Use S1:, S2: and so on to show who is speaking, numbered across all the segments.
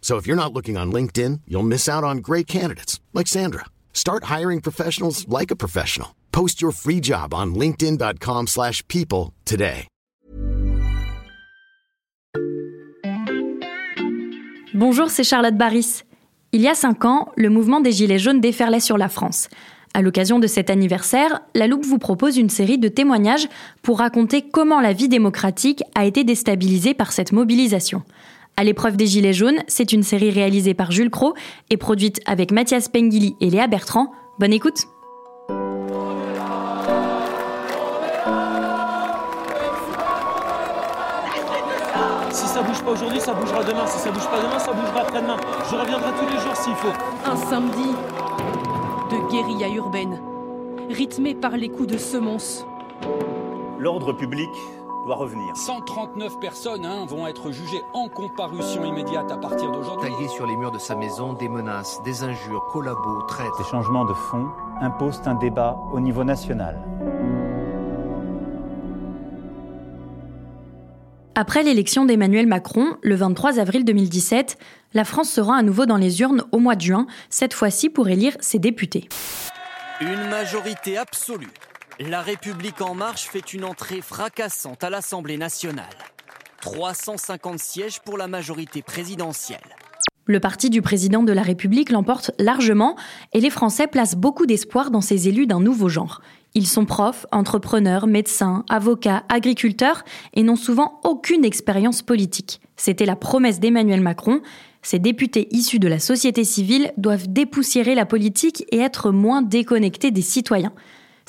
S1: So if you're not looking on LinkedIn, you'll miss out on great candidates like Sandra. Start hiring professionals like a professional. Post your free job on linkedin.com/people today.
S2: Bonjour, c'est Charlotte Baris. Il y a cinq ans, le mouvement des Gilets jaunes déferlait sur la France. À l'occasion de cet anniversaire, La Loupe vous propose une série de témoignages pour raconter comment la vie démocratique a été déstabilisée par cette mobilisation. À l'épreuve des Gilets jaunes, c'est une série réalisée par Jules Cro et produite avec Mathias Pengili et Léa Bertrand. Bonne écoute
S3: Si ça bouge pas aujourd'hui, ça bougera demain. Si ça bouge pas demain, ça bougera après-demain. Je reviendrai tous les jours s'il faut.
S4: Un samedi de guérilla urbaine, rythmé par les coups de semonce.
S5: L'ordre public doit revenir.
S6: 139 personnes hein, vont être jugées en comparution immédiate à partir d'aujourd'hui.
S7: Tagués sur les murs de sa maison, des menaces, des injures, collabos, traites.
S5: Ces changements de fond imposent un débat au niveau national.
S2: Après l'élection d'Emmanuel Macron, le 23 avril 2017, la France se rend à nouveau dans les urnes au mois de juin, cette fois-ci pour élire ses députés.
S8: Une majorité absolue. La République en marche fait une entrée fracassante à l'Assemblée nationale. 350 sièges pour la majorité présidentielle.
S2: Le parti du président de la République l'emporte largement et les Français placent beaucoup d'espoir dans ces élus d'un nouveau genre. Ils sont profs, entrepreneurs, médecins, avocats, agriculteurs et n'ont souvent aucune expérience politique. C'était la promesse d'Emmanuel Macron. Ces députés issus de la société civile doivent dépoussiérer la politique et être moins déconnectés des citoyens.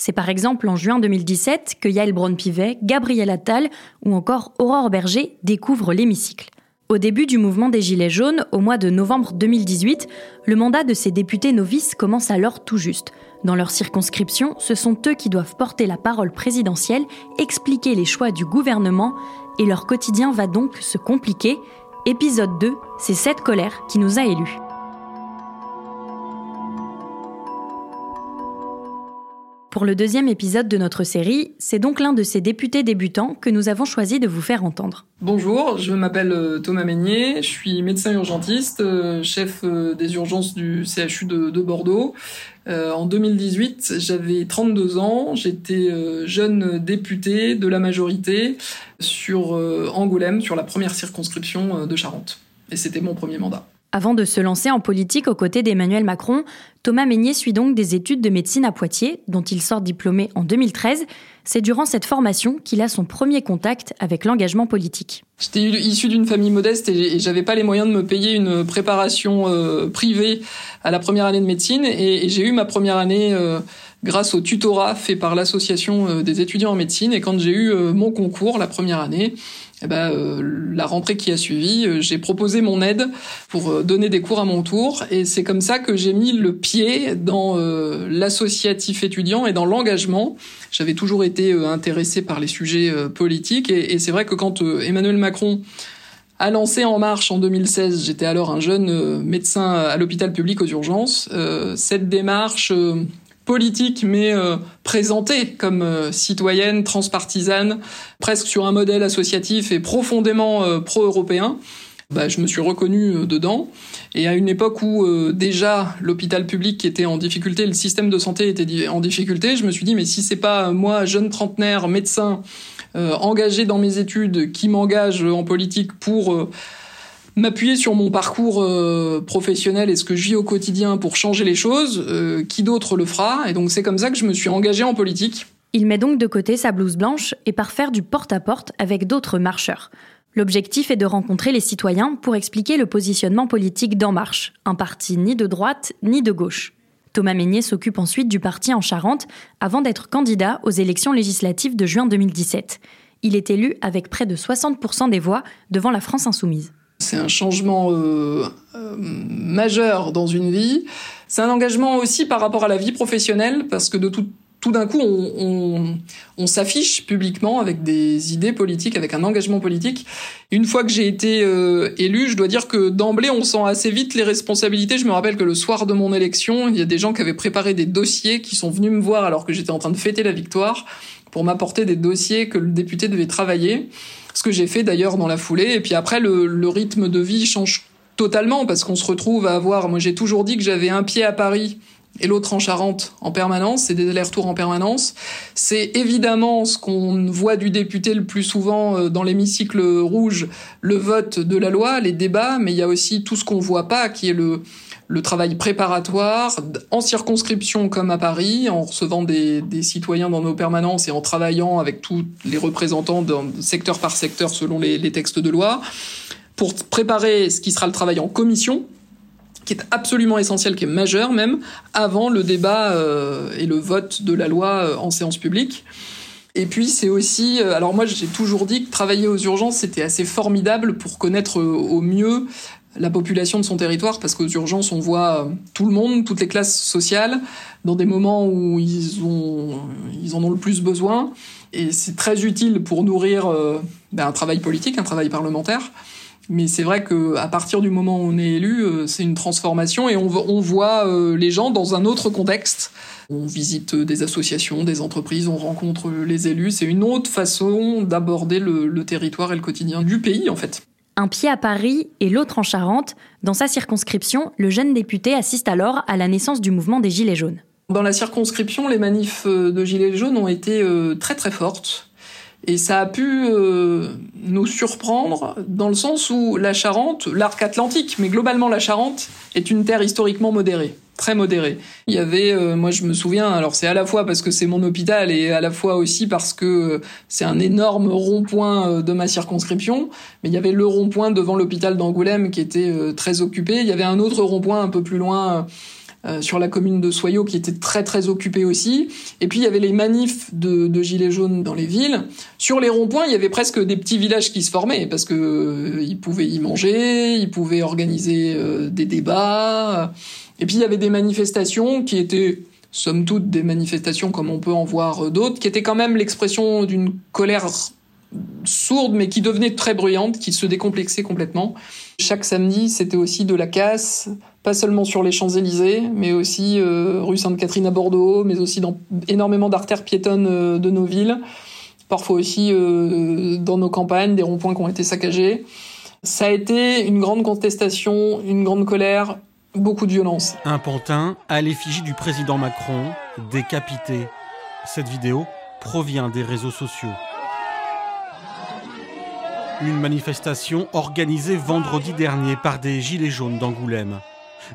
S2: C'est par exemple en juin 2017 que Yael Braun-Pivet, Gabriel Attal ou encore Aurore Berger découvrent l'hémicycle. Au début du mouvement des Gilets jaunes, au mois de novembre 2018, le mandat de ces députés novices commence alors tout juste. Dans leur circonscription, ce sont eux qui doivent porter la parole présidentielle, expliquer les choix du gouvernement, et leur quotidien va donc se compliquer. Épisode 2, c'est cette colère qui nous a élus. Pour le deuxième épisode de notre série, c'est donc l'un de ces députés débutants que nous avons choisi de vous faire entendre.
S9: Bonjour, je m'appelle euh, Thomas Meignier, je suis médecin urgentiste, euh, chef euh, des urgences du CHU de, de Bordeaux. En 2018, j'avais 32 ans, j'étais jeune député de la majorité sur Angoulême, sur la première circonscription de Charente. Et c'était mon premier mandat.
S2: Avant de se lancer en politique aux côtés d'Emmanuel Macron, Thomas Meignier suit donc des études de médecine à Poitiers, dont il sort diplômé en 2013. C'est durant cette formation qu'il a son premier contact avec l'engagement politique.
S9: J'étais issu d'une famille modeste et j'avais pas les moyens de me payer une préparation euh, privée à la première année de médecine et, j'ai eu ma première année euh, grâce au tutorat fait par l'association euh, des étudiants en médecine et quand j'ai eu mon concours la première année, eh ben, euh, la rentrée qui a suivi, euh, j'ai proposé mon aide pour euh, donner des cours à mon tour. Et c'est comme ça que j'ai mis le pied dans euh, l'associatif étudiant et dans l'engagement. J'avais toujours été euh, intéressé par les sujets politiques. Et, et c'est vrai que quand Emmanuel Macron a lancé En Marche en 2016, j'étais alors un jeune médecin à l'hôpital public aux urgences, cette démarche politique, mais euh, présentée comme euh, citoyenne, transpartisane, presque sur un modèle associatif et profondément euh, pro-européen, bah, je me suis reconnu euh, dedans. Et à une époque où euh, déjà l'hôpital public était en difficulté, le système de santé était en difficulté, je me suis dit mais si c'est pas euh, moi, jeune trentenaire, médecin, engagé dans mes études, qui m'engage en politique pour m'appuyer sur mon parcours euh, professionnel et ce que je vis au quotidien pour changer les choses, euh, qui d'autre le fera? Et donc c'est comme ça que je me suis engagé en politique.
S2: Il met donc de côté sa blouse blanche et part faire du porte-à-porte avec d'autres marcheurs. L'objectif est de rencontrer les citoyens pour expliquer le positionnement politique d'En Marche, un parti ni de droite ni de gauche. Thomas Meignet s'occupe ensuite du parti en Charente avant d'être candidat aux élections législatives de juin 2017. Il est élu avec près de 60% des voix devant la France insoumise.
S9: C'est un changement euh, euh, majeur dans une vie. C'est un engagement aussi par rapport à la vie professionnelle, parce que de tout, tout d'un coup, on, on, on s'affiche publiquement avec des idées politiques, avec un engagement politique. Une fois que j'ai été euh, élu, je dois dire que d'emblée, on sent assez vite les responsabilités. Je me rappelle que le soir de mon élection, il y a des gens qui avaient préparé des dossiers, qui sont venus me voir alors que j'étais en train de fêter la victoire, pour m'apporter des dossiers que le député devait travailler. Ce que j'ai fait d'ailleurs dans la foulée. Et puis après, le, le rythme de vie change totalement parce qu'on se retrouve à avoir. Moi, j'ai toujours dit que j'avais un pied à Paris et l'autre en Charente en permanence, c'est des allers-retours en permanence. C'est évidemment ce qu'on voit du député le plus souvent euh, dans l'hémicycle rouge, le vote de la loi, les débats, mais il y a aussi tout ce qu'on voit pas, qui est le, le travail préparatoire, en circonscription comme à Paris, en recevant des, citoyens dans nos permanences et en travaillant avec tous les représentants secteur par secteur selon les, textes de loi, pour préparer ce qui sera le travail en commission, qui est absolument essentiel, qui est majeur même, avant le débat euh, et le vote de la loi euh, en séance publique. Et puis c'est aussi, euh, alors moi j'ai toujours dit que travailler aux urgences c'était assez formidable pour connaître au mieux la population de son territoire, parce qu'aux urgences on voit euh, tout le monde, toutes les classes sociales, dans des moments où ils, ont, ils en ont le plus besoin. Et c'est très utile pour nourrir euh, ben, un travail politique, un travail parlementaire. Mais c'est vrai que à partir du moment où on est élu, euh, c'est une transformation et on, voit les gens dans un autre contexte. On visite des associations, des entreprises, on rencontre les élus. C'est une autre façon d'aborder le territoire et le quotidien du pays, en fait.
S2: Un pied à Paris et l'autre en Charente, dans sa circonscription, le jeune député assiste alors à la naissance du mouvement des Gilets jaunes.
S9: Dans la circonscription, les manifs de Gilets jaunes ont été euh, très très fortes. Et ça a pu euh, nous surprendre dans le sens où la Charente, l'arc atlantique, mais globalement la Charente, est une terre historiquement modérée, très modérée. Il y avait, euh, moi je me souviens, alors c'est à la fois parce que c'est mon hôpital et à la fois aussi parce que c'est un énorme rond-point euh, de ma circonscription, mais il y avait le rond-point devant l'hôpital d'Angoulême qui était euh, très occupé. Il y avait un autre rond-point un peu plus loin. Euh, sur la commune de Soyaux qui était très très occupée aussi. Et puis il y avait les manifs de, de gilets jaunes dans les villes. Sur les ronds-points, il y avait presque des petits villages qui se formaient parce que euh, ils pouvaient y manger, ils pouvaient organiser euh, des débats. Et puis il y avait des manifestations qui étaient somme toute des manifestations comme on peut en voir d'autres, qui étaient quand même l'expression d'une colère sourde mais qui devenait très bruyante, qui se décomplexait complètement. Chaque samedi, c'était aussi de la casse, pas seulement sur les Champs-Élysées, mais aussi euh, rue Sainte-Catherine à Bordeaux, mais aussi dans énormément d'artères piétonnes euh, de nos villes, parfois aussi euh, dans nos campagnes, des ronds-points qui ont été saccagés. Ça a été une grande contestation, une grande colère, beaucoup de violence.
S10: Un pantin à l'effigie du président Macron, décapité. Cette vidéo provient des réseaux sociaux. Une manifestation organisée vendredi dernier par des Gilets jaunes d'Angoulême.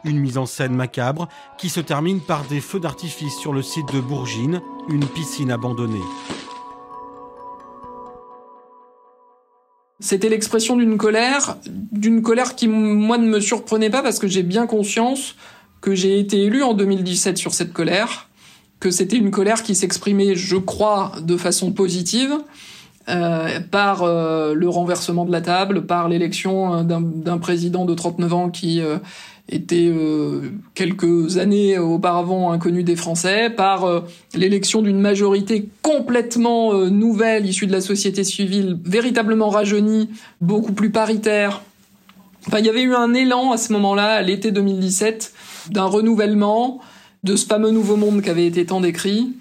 S10: Une mise en scène macabre qui se termine par des feux d'artifice sur le site de Bourgine, une piscine abandonnée.
S9: C'était l'expression d'une colère, d'une colère qui, moi, ne me surprenait pas parce que j'ai bien conscience que j'ai été élu en 2017 sur cette colère, que c'était une colère qui s'exprimait, je crois, de façon positive, euh, par euh, le renversement de la table, par l'élection d'un président de 39 ans qui euh, était euh, quelques années auparavant inconnu des Français, par euh, l'élection d'une majorité complètement euh, nouvelle, issue de la société civile, véritablement rajeunie, beaucoup plus paritaire. Enfin, il y avait eu un élan à ce moment-là, à l'été 2017, d'un renouvellement de ce fameux nouveau monde qui avait été tant décrit.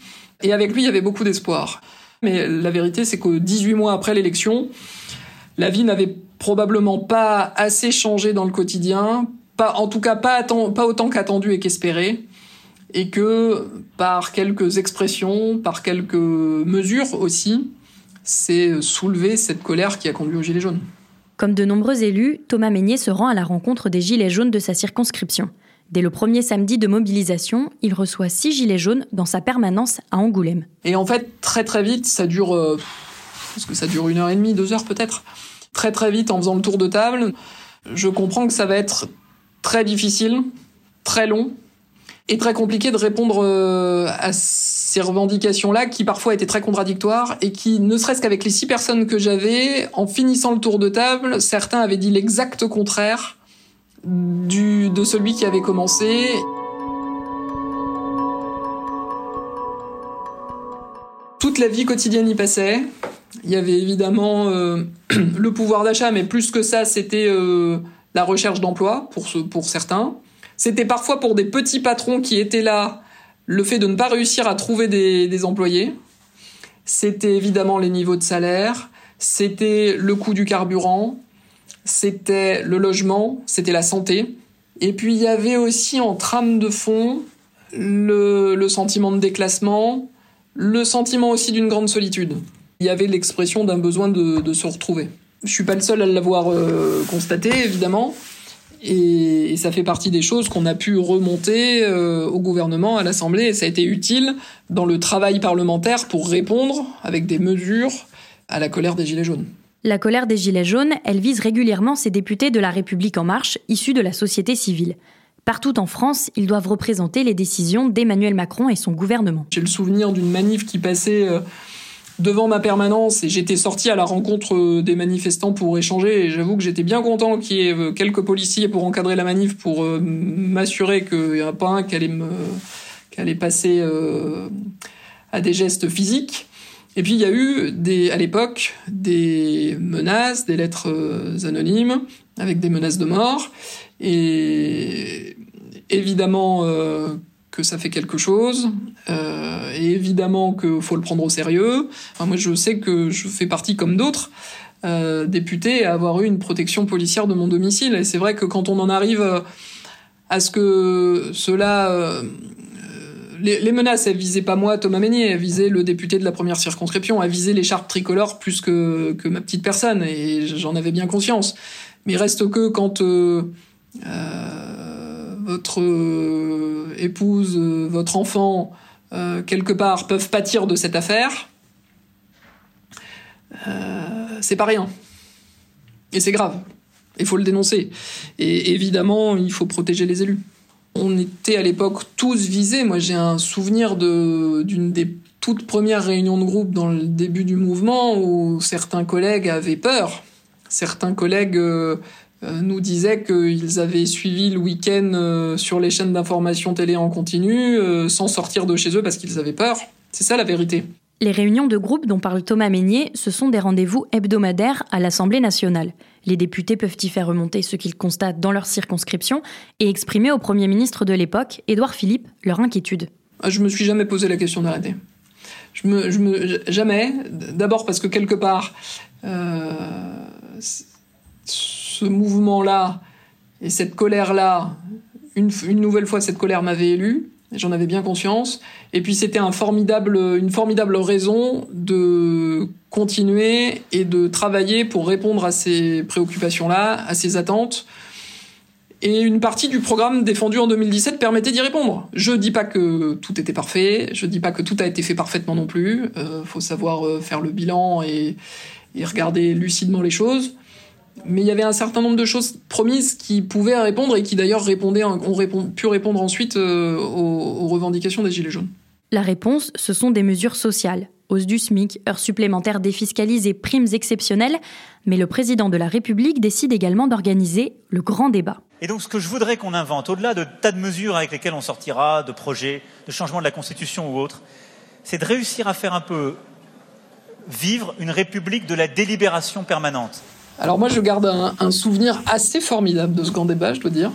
S9: Et avec lui, il y avait beaucoup d'espoir. Mais la vérité, c'est que 18 mois après l'élection, la vie n'avait probablement pas assez changé dans le quotidien pas, en tout cas pas, autant qu'attendu et qu'espéré, et que par quelques expressions, par quelques mesures aussi, c'est soulever cette colère qui a conduit aux Gilets jaunes.
S2: Comme de nombreux élus, Thomas Meignet se rend à la rencontre des Gilets jaunes de sa circonscription. Dès le premier samedi de mobilisation, il reçoit six Gilets jaunes dans sa permanence à Angoulême.
S9: Et en fait, très très vite, ça dure... Euh, parce que ça dure une heure et demie, deux heures peut-être? Très très vite, en faisant le tour de table, je comprends que ça va être très difficile, très long, et très compliqué de répondre euh, à ces revendications-là qui parfois étaient très contradictoires et qui, ne serait-ce qu'avec les six personnes que j'avais, en finissant le tour de table, certains avaient dit l'exact contraire de celui qui avait commencé. Toute la vie quotidienne y passait. Il y avait évidemment euh, le pouvoir d'achat, mais plus que ça, c'était euh, la recherche d'emploi pour, pour certains. C'était parfois pour des petits patrons qui étaient là le fait de ne pas réussir à trouver des, employés. C'était évidemment les niveaux de salaire, c'était le coût du carburant, c'était le logement, c'était la santé. Et puis il y avait aussi en trame de fond le, sentiment de déclassement, le sentiment aussi d'une grande solitude. Il y avait l'expression d'un besoin de, se retrouver. Je suis pas le seul à l'avoir euh, constaté, évidemment. Et, ça fait partie des choses qu'on a pu remonter euh, au gouvernement, à l'Assemblée, et ça a été utile dans le travail parlementaire pour répondre avec des mesures à la colère des Gilets jaunes.
S2: La colère des Gilets jaunes, elle vise régulièrement ces députés de la République en marche, issus de la société civile. Partout en France, ils doivent représenter les décisions d'Emmanuel Macron et son gouvernement.
S9: J'ai le souvenir d'une manif qui passait... Euh, devant ma permanence et j'étais sorti à la rencontre euh, des manifestants pour échanger j'avoue que j'étais bien content qu'il y ait euh, quelques policiers pour encadrer la manif pour m'assurer qu'il n'y a pas un qui allait passer à des gestes physiques. Et puis il y a eu des, à l'époque des menaces, des lettres anonymes avec des menaces de mort. Et évidemment que ça fait quelque chose, euh, et évidemment qu'il faut le prendre au sérieux. moi, je sais que je fais partie, comme d'autres, euh, députés, à avoir eu une protection policière de mon domicile. Et c'est vrai que quand on en arrive à ce que cela... Euh, les, menaces, elles visaient pas moi, Thomas Meignet, elles visaient le député de la première circonscription, elles visaient l'écharpe tricolore plus que, ma petite personne, et j'en avais bien conscience. Mais reste que quand... Euh, votre euh, épouse, euh, votre enfant, euh, quelque part, peuvent pâtir de cette affaire, c'est pas rien. Et c'est grave. Il faut le dénoncer. Et évidemment, il faut protéger les élus. On était à l'époque tous visés. Moi, j'ai un souvenir d'une des toutes premières réunions de groupe dans le début du mouvement où certains collègues avaient peur. Certains collègues euh, nous disaient qu'ils avaient suivi le week-end euh, sur les chaînes d'information télé en continu, euh, sans sortir de chez eux parce qu'ils avaient peur. C'est ça la vérité.
S2: Les réunions de groupe dont parle Thomas Meignet, ce sont des rendez-vous hebdomadaires à l'Assemblée nationale. Les députés peuvent y faire remonter ce qu'ils constatent dans leur circonscription et exprimer au Premier ministre de l'époque, Édouard Philippe, leur inquiétude.
S9: Ah, je me suis jamais posé la question d'arrêter. Jamais. D'abord parce que quelque part, ce mouvement-là et cette colère-là, une, nouvelle fois, cette colère m'avait élu. J'en avais bien conscience. Et puis c'était un formidable, une formidable raison de continuer et de travailler pour répondre à ces préoccupations-là, à ces attentes. Et une partie du programme défendu en 2017 permettait d'y répondre. Je dis pas que tout était parfait, je dis pas que tout a été fait parfaitement non plus. Euh, faut savoir euh, faire le bilan et, et regarder lucidement les choses mais il y avait un certain nombre de choses promises qui pouvaient répondre et qui d'ailleurs répondaient, ont pu répondre ensuite euh, aux, revendications des Gilets jaunes.
S2: La réponse, ce sont des mesures sociales. Hausse du SMIC, heures supplémentaires défiscalisées, primes exceptionnelles. Mais le président de la République décide également d'organiser le grand débat.
S11: Et donc ce que je voudrais qu'on invente, au-delà de tas de mesures avec lesquelles on sortira, de projets, de changement de la Constitution ou autre, c'est de réussir à faire un peu vivre une République de la délibération permanente.
S9: Alors moi, je garde un, souvenir assez formidable de ce grand débat, je dois dire,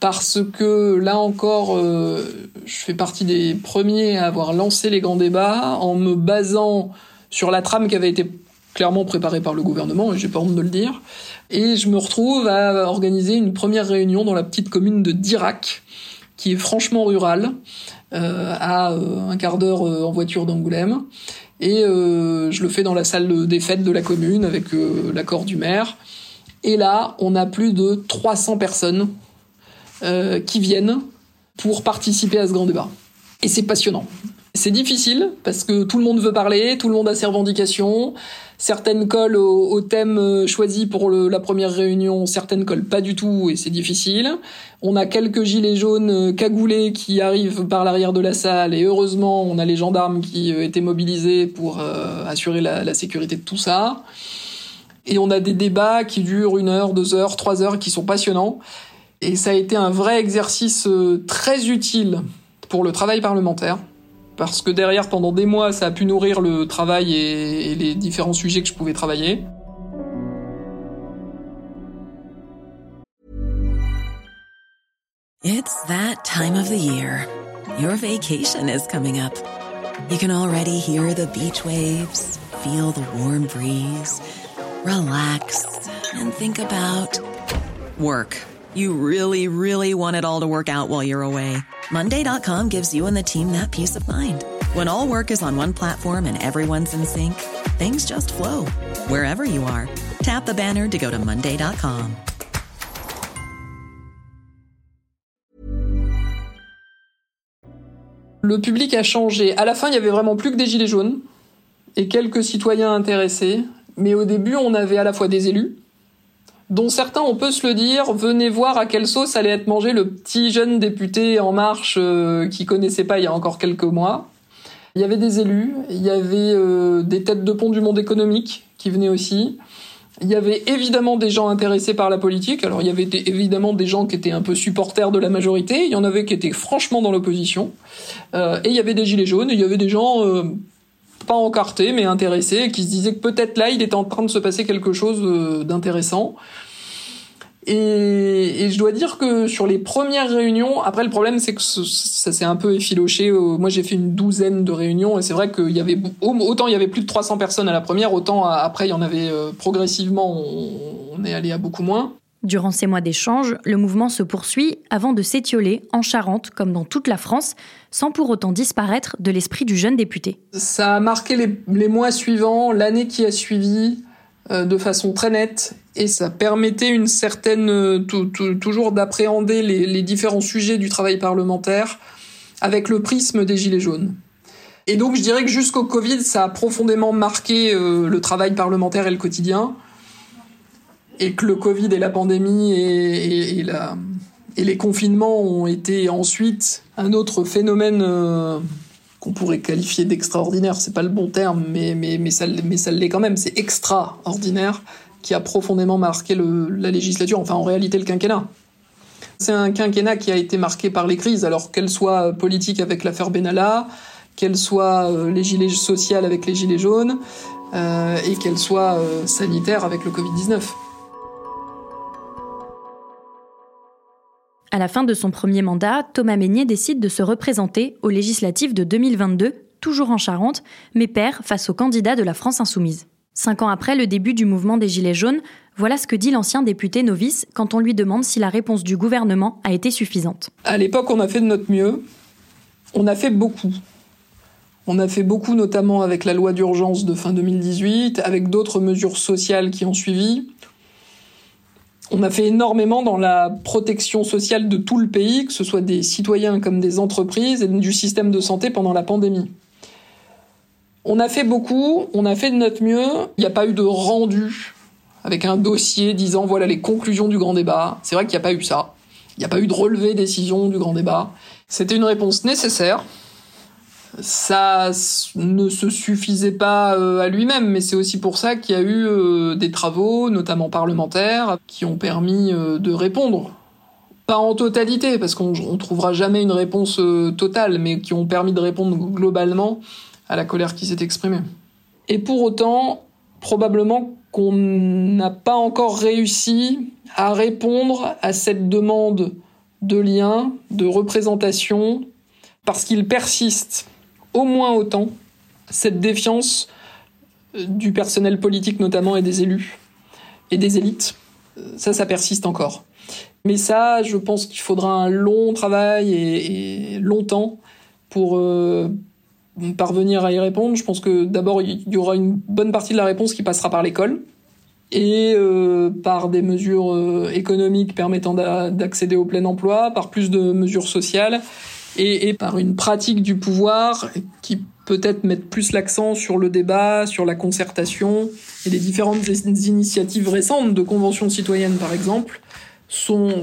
S9: parce que là encore, euh, je fais partie des premiers à avoir lancé les grands débats en me basant sur la trame qui avait été clairement préparée par le gouvernement, et j'ai pas honte de le dire. Et je me retrouve à organiser une première réunion dans la petite commune de Dirac, qui est franchement rurale, à euh, un quart d'heure en voiture d'Angoulême. Et euh, je le fais dans la salle des fêtes de la commune avec euh, l'accord du maire. Et là, on a plus de 300 personnes euh, qui viennent pour participer à ce grand débat. Et c'est passionnant. C'est difficile parce que tout le monde veut parler, tout le monde a ses revendications. Certaines collent au, thème euh, choisi pour la première réunion, certaines collent pas du tout et c'est difficile. On a quelques gilets jaunes euh, cagoulés qui arrivent par l'arrière de la salle et heureusement on a les gendarmes qui euh, étaient mobilisés pour assurer la, la sécurité de tout ça. Et on a des débats qui durent une heure, deux heures, trois heures, qui sont passionnants. Et ça a été un vrai exercice très utile pour le travail parlementaire parce que derrière, pendant des mois, ça a pu nourrir le travail et, les différents sujets que je pouvais travailler.
S12: It's that time of the year. Your vacation is coming up. You can already hear the beach waves, feel the warm breeze, relax and think about work. You really, really want it all to work out while you're away. Monday.com gives you and the team that peace of mind. When all work is on one platform and everyone's in sync, things just flow wherever you are. Tap the banner to go to Monday.com.
S9: Le public a changé. À la fin, il y avait vraiment plus que des gilets jaunes et quelques citoyens intéressés. Mais au début, on avait à la fois des élus, dont certains, on peut se le dire, venez voir à quelle sauce allait être mangé le petit jeune député En Marche euh, qui connaissait pas il y a encore quelques mois. Il y avait des élus, il y avait euh, des têtes de pont du monde économique qui venaient aussi. Il y avait évidemment des gens intéressés par la politique. Alors il y avait évidemment des gens qui étaient un peu supporters de la majorité. Il y en avait qui étaient franchement dans l'opposition. Euh, et il y avait des gilets jaunes. Il y avait des gens euh, pas encartés mais intéressés qui se disaient que peut-être là il était en train de se passer quelque chose euh, d'intéressant. Et, et, je dois dire que sur les premières réunions, après le problème c'est que ça s'est un peu effiloché. Moi j'ai fait une douzaine de réunions et c'est vrai qu'il y avait autant il y avait plus de 300 personnes à la première, autant après il y en avait euh, progressivement. On, est allé à beaucoup moins.
S2: Durant ces mois d'échange, le mouvement se poursuit avant de s'étioler en Charente comme dans toute la France, sans pour autant disparaître de l'esprit du jeune député.
S9: Ça a marqué les, mois suivants, l'année qui a suivi. Euh, de façon très nette et ça permettait une certaine euh, toujours d'appréhender les, différents sujets du travail parlementaire avec le prisme des gilets jaunes. Et donc je dirais que jusqu'au Covid, ça a profondément marqué euh, le travail parlementaire et le quotidien, et que le Covid et la pandémie et, les confinements ont été ensuite un autre phénomène qu'on pourrait qualifier d'extraordinaire, c'est pas le bon terme, mais, ça, l'est quand même, c'est extraordinaire, qui a profondément marqué la législature, enfin en réalité le quinquennat. C'est un quinquennat qui a été marqué par les crises, alors qu'elles soient politiques avec l'affaire Benalla, qu'elles soient euh, les gilets sociales avec les gilets jaunes, euh, et qu'elles soient euh, sanitaires avec le Covid-19.
S2: À la fin de son premier mandat, Thomas Meignet décide de se représenter aux législatives de 2022, toujours en Charente, mais perd face aux candidats de la France insoumise. Cinq ans après le début du mouvement des Gilets jaunes, voilà ce que dit l'ancien député novice quand on lui demande si la réponse du gouvernement a été suffisante.
S9: À l'époque, on a fait de notre mieux. On a fait beaucoup. On a fait beaucoup, notamment avec la loi d'urgence de fin 2018, avec d'autres mesures sociales qui ont suivi. On a fait énormément dans la protection sociale de tout le pays, que ce soit des citoyens comme des entreprises et du système de santé pendant la pandémie. On a fait beaucoup, on a fait de notre mieux. Il n'y a pas eu de rendu avec un dossier disant voilà les conclusions du grand débat. C'est vrai qu'il n'y a pas eu ça. Il n'y a pas eu de relevé décision du grand débat. C'était une réponse nécessaire ça ne se suffisait pas euh, à lui-même, mais c'est aussi pour ça qu'il y a eu euh, des travaux, notamment parlementaires, qui ont permis euh, de répondre. Pas en totalité, parce qu'on ne trouvera jamais une réponse totale, mais qui ont permis de répondre globalement à la colère qui s'est exprimée. Et pour autant, probablement qu'on n'a pas encore réussi à répondre à cette demande de lien, de représentation, parce qu'il persiste au moins autant cette défiance euh, du personnel politique notamment et des élus et des élites. Euh, ça, ça persiste encore. Mais ça, je pense qu'il faudra un long travail et, longtemps pour euh, parvenir à y répondre. Je pense que d'abord, il y aura une bonne partie de la réponse qui passera par l'école. et par des mesures économiques permettant d'accéder au plein emploi, par plus de mesures sociales et, par une pratique du pouvoir qui peut-être mettre plus l'accent sur le débat, sur la concertation et les différentes initiatives récentes de conventions citoyennes par exemple sont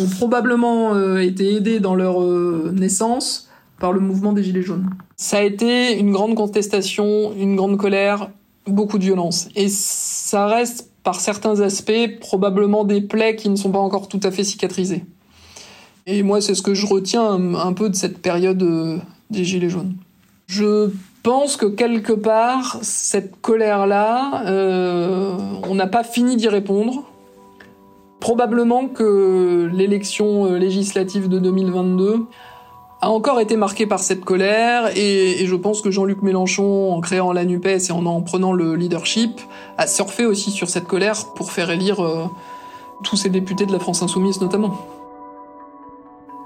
S9: ont probablement euh, été aidées dans leur naissance par le mouvement des Gilets jaunes. Ça a été une grande contestation, une grande colère, beaucoup de violence. Et ça reste, par certains aspects, probablement des plaies qui ne sont pas encore tout à fait cicatrisées. Et moi, c'est ce que je retiens un, peu de cette période euh, des Gilets jaunes. Je pense que quelque part, cette colère-là, euh, on n'a pas fini d'y répondre. Probablement que l'élection euh, législative de 2022 a encore été marqué par cette colère et, je pense que Jean-Luc Mélenchon, en créant la NUPES et en en prenant le leadership, a surfé aussi sur cette colère pour faire élire tous ces députés de la France Insoumise notamment.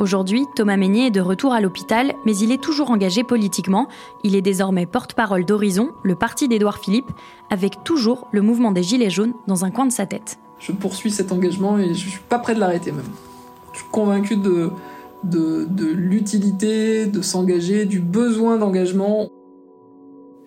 S2: Aujourd'hui, Thomas Meignet est de retour à l'hôpital, mais il est toujours engagé politiquement. Il est désormais porte-parole d'Horizon, le parti d'Édouard Philippe, avec toujours le mouvement des Gilets jaunes dans un coin de sa tête.
S9: Je poursuis cet engagement et je suis pas prêt de l'arrêter même. Je suis convaincu de, l'utilité de s'engager, du besoin d'engagement.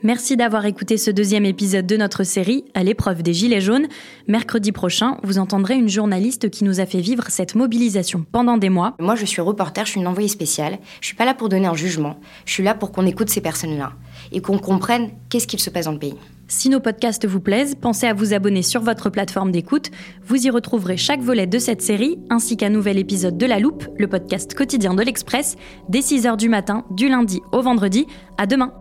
S2: Merci d'avoir écouté ce deuxième épisode de notre série à l'épreuve des Gilets jaunes. Mercredi prochain, vous entendrez une journaliste qui nous a fait vivre cette mobilisation pendant des mois.
S13: Moi, je suis reporter, je suis une envoyée spéciale. Je suis pas là pour donner un jugement. Je suis là pour qu'on écoute ces personnes-là et qu'on comprenne qu'est-ce qu'il se passe dans le pays.
S2: Si nos podcasts vous plaisent, pensez à vous abonner sur votre plateforme d'écoute. Vous y retrouverez chaque volet de cette série, ainsi qu'un nouvel épisode de La Loupe, le podcast quotidien de l'Express, dès 6h du matin, du lundi au vendredi. À demain!